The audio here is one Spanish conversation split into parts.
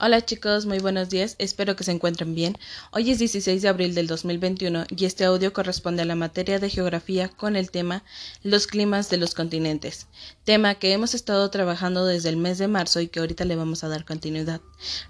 Hola chicos, muy buenos días, espero que se encuentren bien. Hoy es 16 de abril del 2021 y este audio corresponde a la materia de geografía con el tema Los climas de los continentes, tema que hemos estado trabajando desde el mes de marzo y que ahorita le vamos a dar continuidad.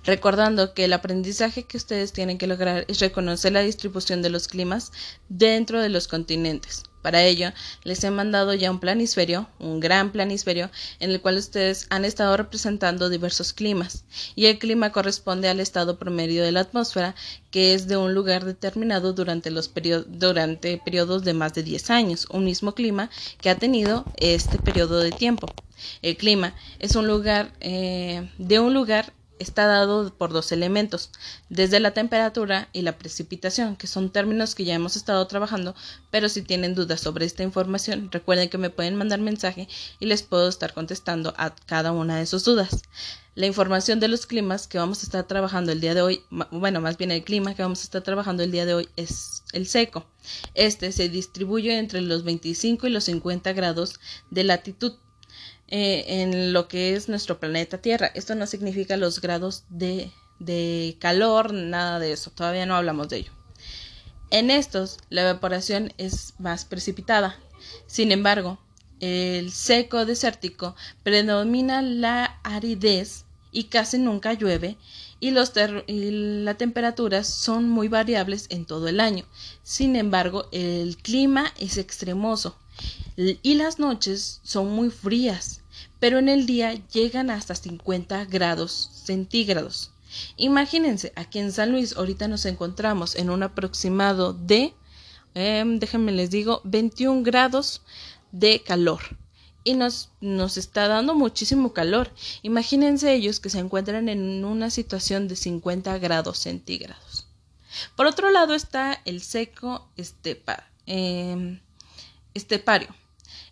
Recordando que el aprendizaje que ustedes tienen que lograr es reconocer la distribución de los climas dentro de los continentes. Para ello, les he mandado ya un planisferio, un gran planisferio, en el cual ustedes han estado representando diversos climas, y el clima corresponde al estado promedio de la atmósfera, que es de un lugar determinado durante, los durante periodos de más de 10 años, un mismo clima que ha tenido este periodo de tiempo. El clima es un lugar eh, de un lugar está dado por dos elementos, desde la temperatura y la precipitación, que son términos que ya hemos estado trabajando, pero si tienen dudas sobre esta información, recuerden que me pueden mandar mensaje y les puedo estar contestando a cada una de sus dudas. La información de los climas que vamos a estar trabajando el día de hoy, bueno, más bien el clima que vamos a estar trabajando el día de hoy es el seco. Este se distribuye entre los 25 y los 50 grados de latitud eh, en lo que es nuestro planeta Tierra. Esto no significa los grados de, de calor, nada de eso, todavía no hablamos de ello. En estos, la evaporación es más precipitada. Sin embargo, el seco desértico predomina la aridez y casi nunca llueve y, los y las temperaturas son muy variables en todo el año. Sin embargo, el clima es extremoso y las noches son muy frías, pero en el día llegan hasta 50 grados centígrados. Imagínense, aquí en San Luis ahorita nos encontramos en un aproximado de, em, déjenme les digo, 21 grados de calor. Y nos, nos está dando muchísimo calor. Imagínense ellos que se encuentran en una situación de 50 grados centígrados. Por otro lado está el seco estepa, eh, estepario,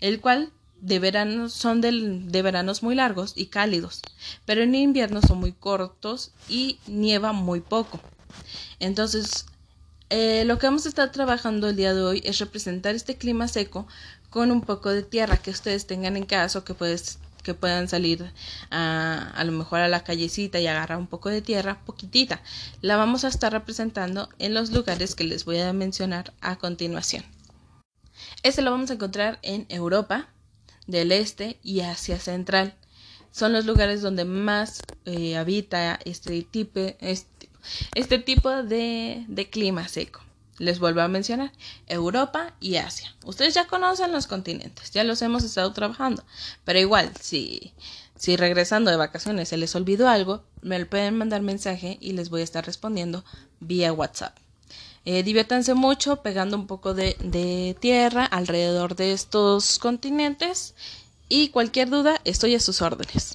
el cual de verano son de veranos muy largos y cálidos, pero en invierno son muy cortos y nieva muy poco. Entonces, eh, lo que vamos a estar trabajando el día de hoy es representar este clima seco con un poco de tierra que ustedes tengan en casa o que, puedes, que puedan salir a, a lo mejor a la callecita y agarrar un poco de tierra, poquitita. La vamos a estar representando en los lugares que les voy a mencionar a continuación. Este lo vamos a encontrar en Europa del Este y Asia Central. Son los lugares donde más eh, habita este tipo, este, este tipo de, de clima seco. Les vuelvo a mencionar Europa y Asia. Ustedes ya conocen los continentes, ya los hemos estado trabajando, pero igual, si, si regresando de vacaciones se les olvidó algo, me pueden mandar mensaje y les voy a estar respondiendo vía WhatsApp. Eh, diviértanse mucho pegando un poco de, de tierra alrededor de estos continentes y cualquier duda estoy a sus órdenes.